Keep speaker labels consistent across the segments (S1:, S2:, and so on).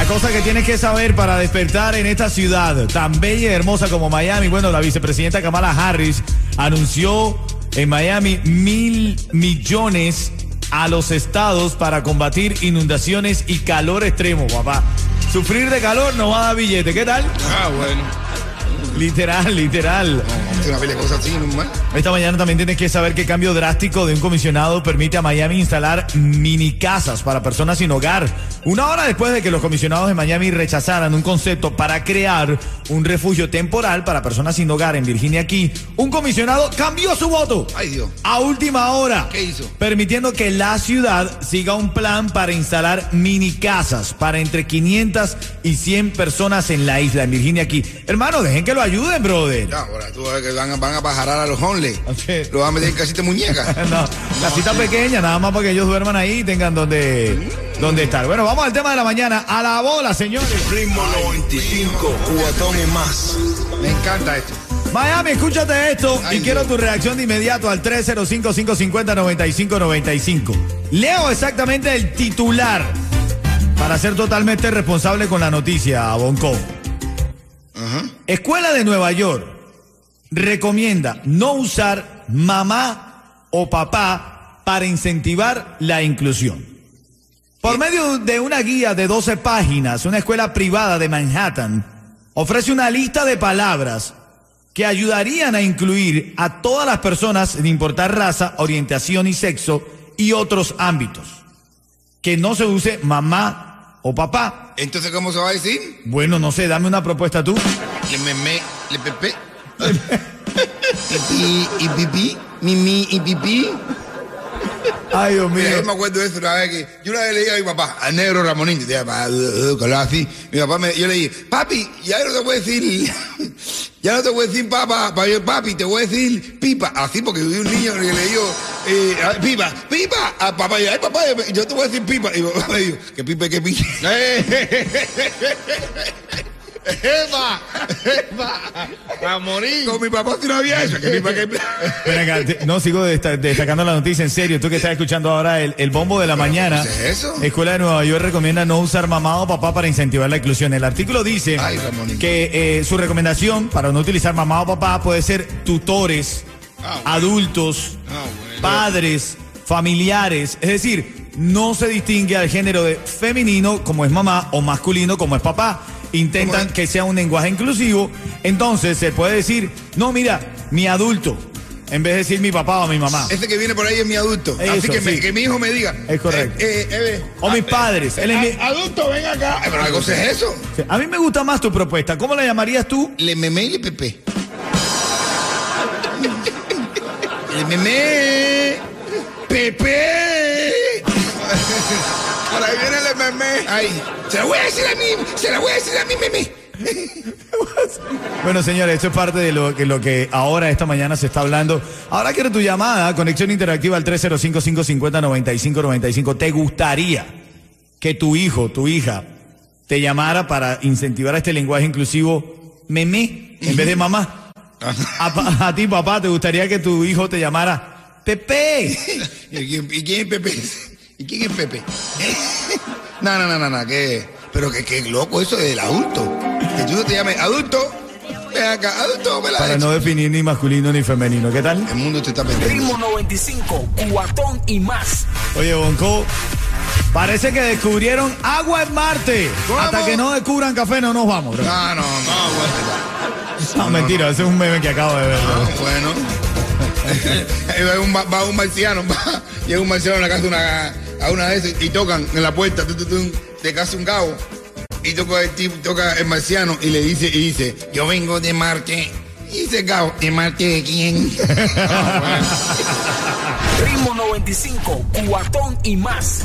S1: La cosa que tienes que saber para despertar en esta ciudad tan bella y hermosa como Miami. Bueno, la vicepresidenta Kamala Harris anunció en Miami mil millones a los estados para combatir inundaciones y calor extremo, papá. Sufrir de calor no va a dar billete. ¿Qué tal?
S2: Ah, bueno.
S1: Literal, literal.
S2: Una así, normal.
S1: Esta mañana también tienes que saber que cambio drástico de un comisionado permite a Miami instalar mini casas para personas sin hogar. Una hora después de que los comisionados de Miami rechazaran un concepto para crear un refugio temporal para personas sin hogar en Virginia aquí, un comisionado cambió su voto.
S2: Ay, Dios.
S1: A última hora.
S2: ¿Qué hizo?
S1: Permitiendo que la ciudad siga un plan para instalar mini casas para entre 500 y 100 personas en la isla, en Virginia aquí. Hermano, dejen que lo ayuden, brother.
S2: Ya, ahora tú vas a ver que van a, van a pajarar a los homeless.
S1: Ok.
S2: Lo van a meter en casita de muñeca.
S1: No, casita pequeña, nada más para que ellos duerman ahí y tengan donde, donde estar. Bueno, vamos al tema de la mañana. A la bola, señores.
S3: Ritmo 95, cuatón y más.
S2: Me encanta esto.
S1: Miami, escúchate esto
S2: Ay,
S1: y quiero tu reacción de inmediato al 305-550-9595. Leo exactamente el titular para ser totalmente responsable con la noticia, Bonco. Escuela de Nueva York recomienda no usar mamá o papá para incentivar la inclusión. Por medio de una guía de 12 páginas, una escuela privada de Manhattan ofrece una lista de palabras que ayudarían a incluir a todas las personas sin importar raza, orientación y sexo y otros ámbitos. Que no se use mamá o papá.
S2: Entonces, ¿cómo se va a decir?
S1: Bueno, no sé, dame una propuesta tú.
S2: Le meme, le pepe. Pipí y pipí. Mimi y pipí.
S1: Ay, Dios mío.
S2: Mira, yo me acuerdo de eso una vez que yo una vez le dije a mi papá, al negro Ramonín, que decía, "Pa, uh, uh", que así. Mi papá me, yo le dije, papi, ya no te a decir, ya no te voy a decir papá, papi, te voy a decir pipa. Así porque vi un niño que le dijo, eh, pipa, pipa, a papá, yo, ay papá, yo te voy a decir pipa. Y papá me dijo, que pipa, que pipa. ¡Eva! ¡Eva! ¡Ramonín! Con mi papá si no había eso, que que
S1: no sigo desta- destacando la noticia en serio. Tú que estás escuchando ahora el, el bombo de la mañana.
S2: ¿qué es eso?
S1: Escuela de Nueva York recomienda no usar mamá o papá para incentivar la inclusión. El artículo dice
S2: Ay,
S1: que eh, su recomendación para no utilizar mamá o papá puede ser tutores,
S2: Ah, bueno.
S1: adultos,
S2: Ah, bueno.
S1: padres, familiares. Es decir, no se distingue al género de femenino como es mamá o masculino como es papá. Intentan que sea un lenguaje inclusivo. Entonces se puede decir, no, mira, mi adulto, en vez de decir mi papá o mi mamá.
S2: Ese que viene por ahí es mi adulto. Así que, me- que mi hijo me diga.
S1: Es correcto.
S2: Eh, eh, eh,
S1: O mis padres. Él es mi-
S2: Adulto, ven acá. Eh, Pero ¿qué cosa es eso?
S1: A mí me gusta más tu propuesta. ¿Cómo la llamarías tú?
S2: Le meme y le pepe. le meme. Pepe. Por ahí viene el meme. Ay, se la voy a decir a mí. Se la voy a decir a mí, meme.
S1: Bueno, señores, esto es parte de lo que, lo que ahora, esta mañana, se está hablando. Ahora quiero tu llamada, conexión interactiva al 305-550-9595. ¿Te gustaría que tu hijo, tu hija, te llamara para incentivar este lenguaje inclusivo meme en vez de mamá? A, ti, papá, ¿te gustaría que tu hijo te llamara Pepe?
S2: ¿Y quién, y quién es Pepe? ¿Y quién es Pepe? no, no, no, no, no, que. Pero que, que loco eso del adulto. Que tú te llames adulto. Ven acá, adulto, me la
S1: Para no definir ni masculino ni femenino. ¿Qué tal?
S2: El mundo te está perdiendo.
S3: Ritmo 95, cuatón y más.
S1: Oye, Bonco, parece que descubrieron agua en Marte.
S2: ¿Cómo?
S1: Hasta que no descubran café no nos vamos. bro.
S2: No, no, no, bueno.
S1: No, mentira, ese es un meme que acabo de ver.
S2: Ah, bueno. Va un, va un marciano, va, llega un marciano a la casa de una, a una de esas y tocan en la puerta tu, tu, tu, de casa un cabo y toca el tipo, toca el marciano y le dice, y dice, yo vengo de Marte. Y dice cabo, ¿de Marte de quién? Ah,
S3: Ritmo 95, cuatón y más.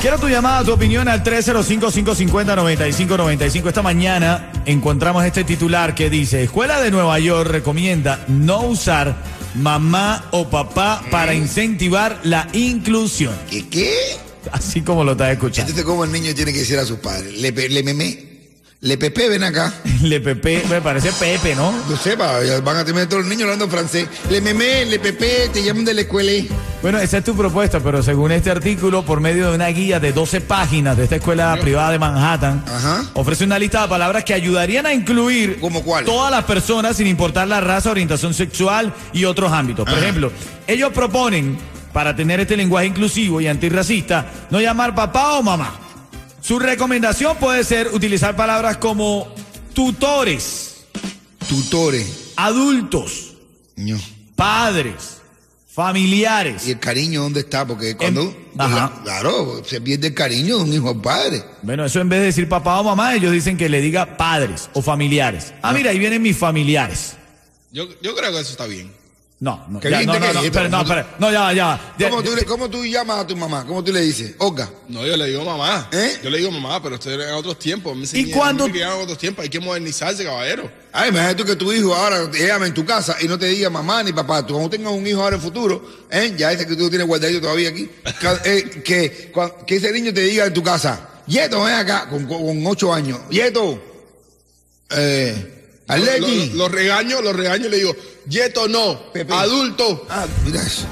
S1: Quiero tu llamada, tu opinión al 305-550-9595. Esta mañana encontramos este titular que dice, Escuela de Nueva York recomienda no usar mamá o papá para incentivar la inclusión.
S2: ¿Qué qué?
S1: Así como lo estás escuchando.
S2: Entonces, ¿cómo el niño tiene que decir a sus padres? Le, le memé. Le pepe, ven acá.
S1: Le Pepe, me parece Pepe, ¿no?
S2: No sepa, van a tener todos los niños hablando francés. Le memé, le pepe, te llaman de la escuela.
S1: Bueno, esa es tu propuesta, pero según este artículo, por medio de una guía de 12 páginas de esta escuela privada de Manhattan,
S2: Ajá.
S1: ofrece una lista de palabras que ayudarían a incluir
S2: ¿Cómo cuál?
S1: todas las personas sin importar la raza, orientación sexual y otros ámbitos. Por
S2: Ajá.
S1: ejemplo, ellos proponen, para tener este lenguaje inclusivo y antirracista, no llamar papá o mamá. Su recomendación puede ser utilizar palabras como tutores,
S2: Tutores.
S1: adultos,
S2: Ño.
S1: padres, familiares.
S2: ¿Y el cariño dónde está? Porque cuando.
S1: Ajá.
S2: Claro, se pierde el cariño de un hijo al padre.
S1: Bueno, eso en vez de decir papá o mamá, ellos dicen que le diga padres o familiares. Ah, mira, ahí vienen mis familiares.
S4: Yo, yo creo que eso está bien.
S1: No, no, ya, no, no, no, espera, no,
S2: ¿cómo tú-
S1: espera, no, ya, ya. ya.
S2: ¿Cómo tú, ¿Cómo tú llamas a tu mamá? ¿Cómo tú le dices? Olga.
S4: No, yo le digo mamá.
S2: ¿Eh?
S4: Yo le digo mamá, pero estoy en otros tiempos. Me enseñé-
S1: cuándo-
S4: me otros tiempos. Hay que modernizarse, caballero.
S2: Ay, imagínate tú que tu hijo ahora te llame en tu casa y no te diga mamá ni papá. Tú cuando tengas un hijo ahora en futuro, ¿eh? ya ese que tú tienes guardadito todavía aquí, ca- eh, que, que ese niño te diga en tu casa, Yeto, ven acá, con, con, con ocho años, Yeto, eh, Aleki.
S4: Los regaño, los regaño y le digo, Yeto no,
S2: Pepe.
S4: adulto.
S2: Ah, mira eso.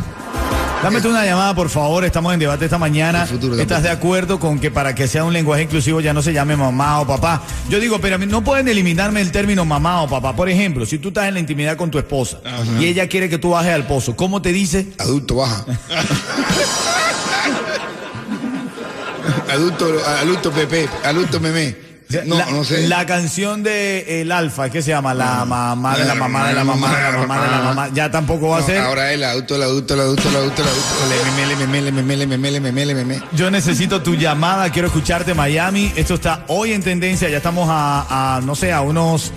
S1: Dame tú una llamada, por favor. Estamos en debate esta mañana.
S2: De
S1: ¿Estás de acuerdo con que para que sea un lenguaje inclusivo ya no se llame mamá o papá? Yo digo, pero no pueden eliminarme el término mamá o papá. Por ejemplo, si tú estás en la intimidad con tu esposa y ella quiere que tú bajes al pozo, ¿cómo te dice?
S2: Adulto, baja. adulto, adulto Pepe, adulto Meme. No,
S1: la,
S2: no sé.
S1: La canción de El Alfa, ¿qué se llama? La mamá de la mamá de la mamá de la mamá de la mamá. Ya tampoco va a
S2: No,
S1: ser.
S2: Ahora el adulto, el adulto, el adulto, el adulto, el adulto.
S1: Yo necesito tu llamada, quiero escucharte Miami. Esto está hoy en tendencia, ya estamos a, a, no sé, a unos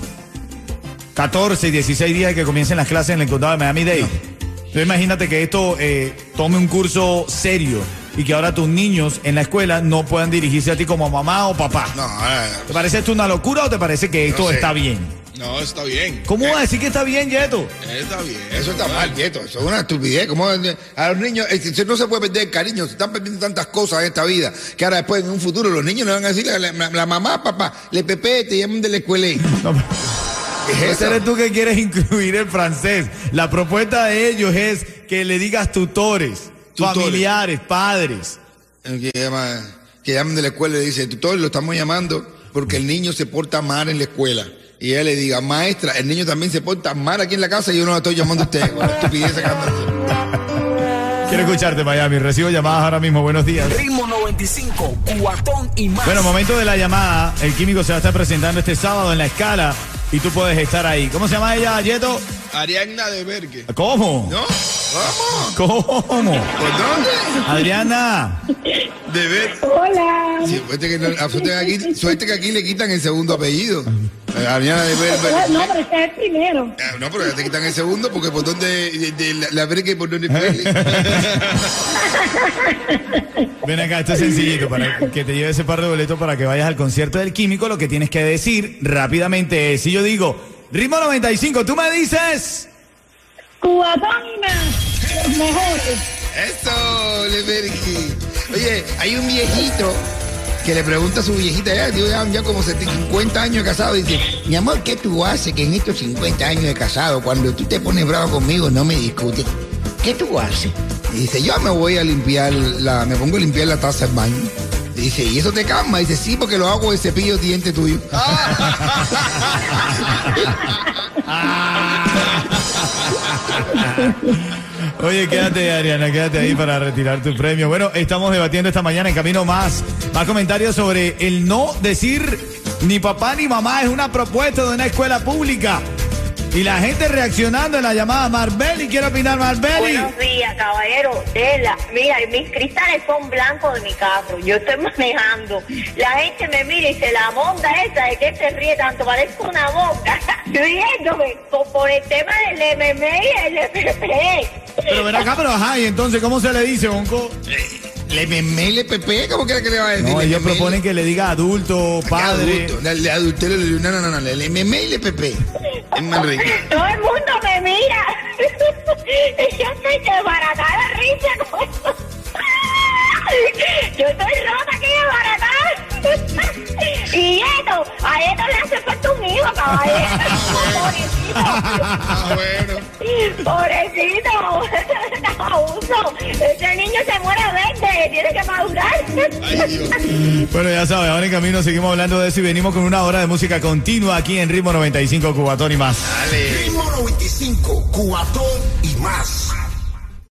S1: 14, 16 días que comiencen las clases en el condado de Miami-Dade. Entonces imagínate que esto eh, tome un curso serio y que ahora tus niños en la escuela no puedan dirigirse a ti como mamá o papá.
S2: No,
S1: ¿Te parece esto una locura o te parece que esto
S2: sé.
S1: está bien?
S4: No, está bien.
S1: ¿Cómo vas a decir que está bien, Yeto?
S4: Está bien.
S2: Eso está mal, Nieto. Eso es una estupidez. Como a los niños, eh, no se puede perder el cariño. Se están perdiendo tantas cosas en esta vida que ahora después en un futuro los niños le van a decir a la, la- la mamá, papá, le pepe, te llaman de la escuela.
S1: No,
S2: ¿Qué es
S1: Ese
S2: eso?
S1: eres tú que quieres incluir el francés. La propuesta de ellos es que le digas tutores,
S2: Tutores.
S1: familiares, padres.
S2: Que, llama, que llaman de la escuela y le dice, tutor, lo estamos llamando porque el niño se porta mal en la escuela. Y ella le diga, maestra, el niño también se porta mal aquí en la casa y yo no la estoy llamando a usted. Estupidez que.
S1: Quiero escucharte, Miami. Recibo llamadas ahora mismo. Buenos días.
S3: Ritmo 95, cuatón y más.
S1: Bueno, momento de la llamada. El químico se va a estar presentando este sábado en la escala y tú puedes estar ahí. ¿Cómo se llama ella, Yeto?
S4: Ariadna de Bergue.
S1: ¿Cómo?
S2: ¿No? ¿Vamos?
S1: ¿Cómo?
S2: ¿Por dónde?
S1: Adriana.
S2: De ver.
S5: Hola.
S2: Sí, suerte que, no- a suerte que aquí, suerte que aquí le quitan el segundo apellido. Eh, Ariana de
S5: No, pero este es el primero.
S2: Ah, No, pero ya te quitan el segundo porque por donde de, de la, la verga por donde fue.
S1: Ven acá, esto es sencillito para que te lleve ese par de boletos para que vayas al concierto del químico. Lo que tienes que decir rápidamente es, si yo digo, ritmo 95, tú me dices...
S5: Cubatón y más. Los mejores.
S2: Eso, Leverki. Oye, hay un viejito que le pregunta a su viejita, ya, ya, ya como 50 años de casado, dice, mi amor, ¿qué tú haces que en estos 50 años de casado, cuando tú te pones bravo conmigo, no me discutes? ¿Qué tú haces? Y dice, yo me voy a limpiar la, me pongo a limpiar la taza del baño. Y dice, ¿y eso te calma? Y dice, sí, porque lo hago de cepillo de diente tuyo.
S1: Oye, quédate, Ariana, quédate ahí para retirar tu premio. Bueno, estamos debatiendo esta mañana en camino más, más comentarios sobre el no decir ni papá ni mamá es una propuesta de una escuela pública. Y la gente reaccionando en la llamada Marbeli, quiere opinar Marbeli.
S6: Buenos días, caballero. Tela. Mira, mis cristales son blancos de mi carro. Yo estoy manejando. La gente me mira y se la monda esa de que se ríe tanto. Parezco una boca. Riéndome por, por el tema del MMA y el FP.
S1: Pero ven acá, pero ajá, y entonces, ¿cómo se le dice, Bonco?
S2: Le meme y le pepe, ¿cómo quiera que le va a decir?
S1: No, ellos proponen que le diga adulto,
S2: le-
S1: padre.
S2: Adulto, le, le- no, no, no, no, le, meme y le pepe. Es más rico.
S6: Todo el mundo me mira. Y yo estoy desbaratada de risa. con. Yo estoy rota aquí desbaratada. Y esto, a esto le hace falta un hijo, caballero.
S4: Ah, bueno.
S6: Pobrecito. Abuso. Ese niño se muere verde. Tiene que madurar.
S1: Bueno, ya sabes, ahora en camino seguimos hablando de eso y venimos con una hora de música continua aquí en Ritmo 95 Cubatón y más.
S2: Dale.
S3: Ritmo 95, cuatón y más.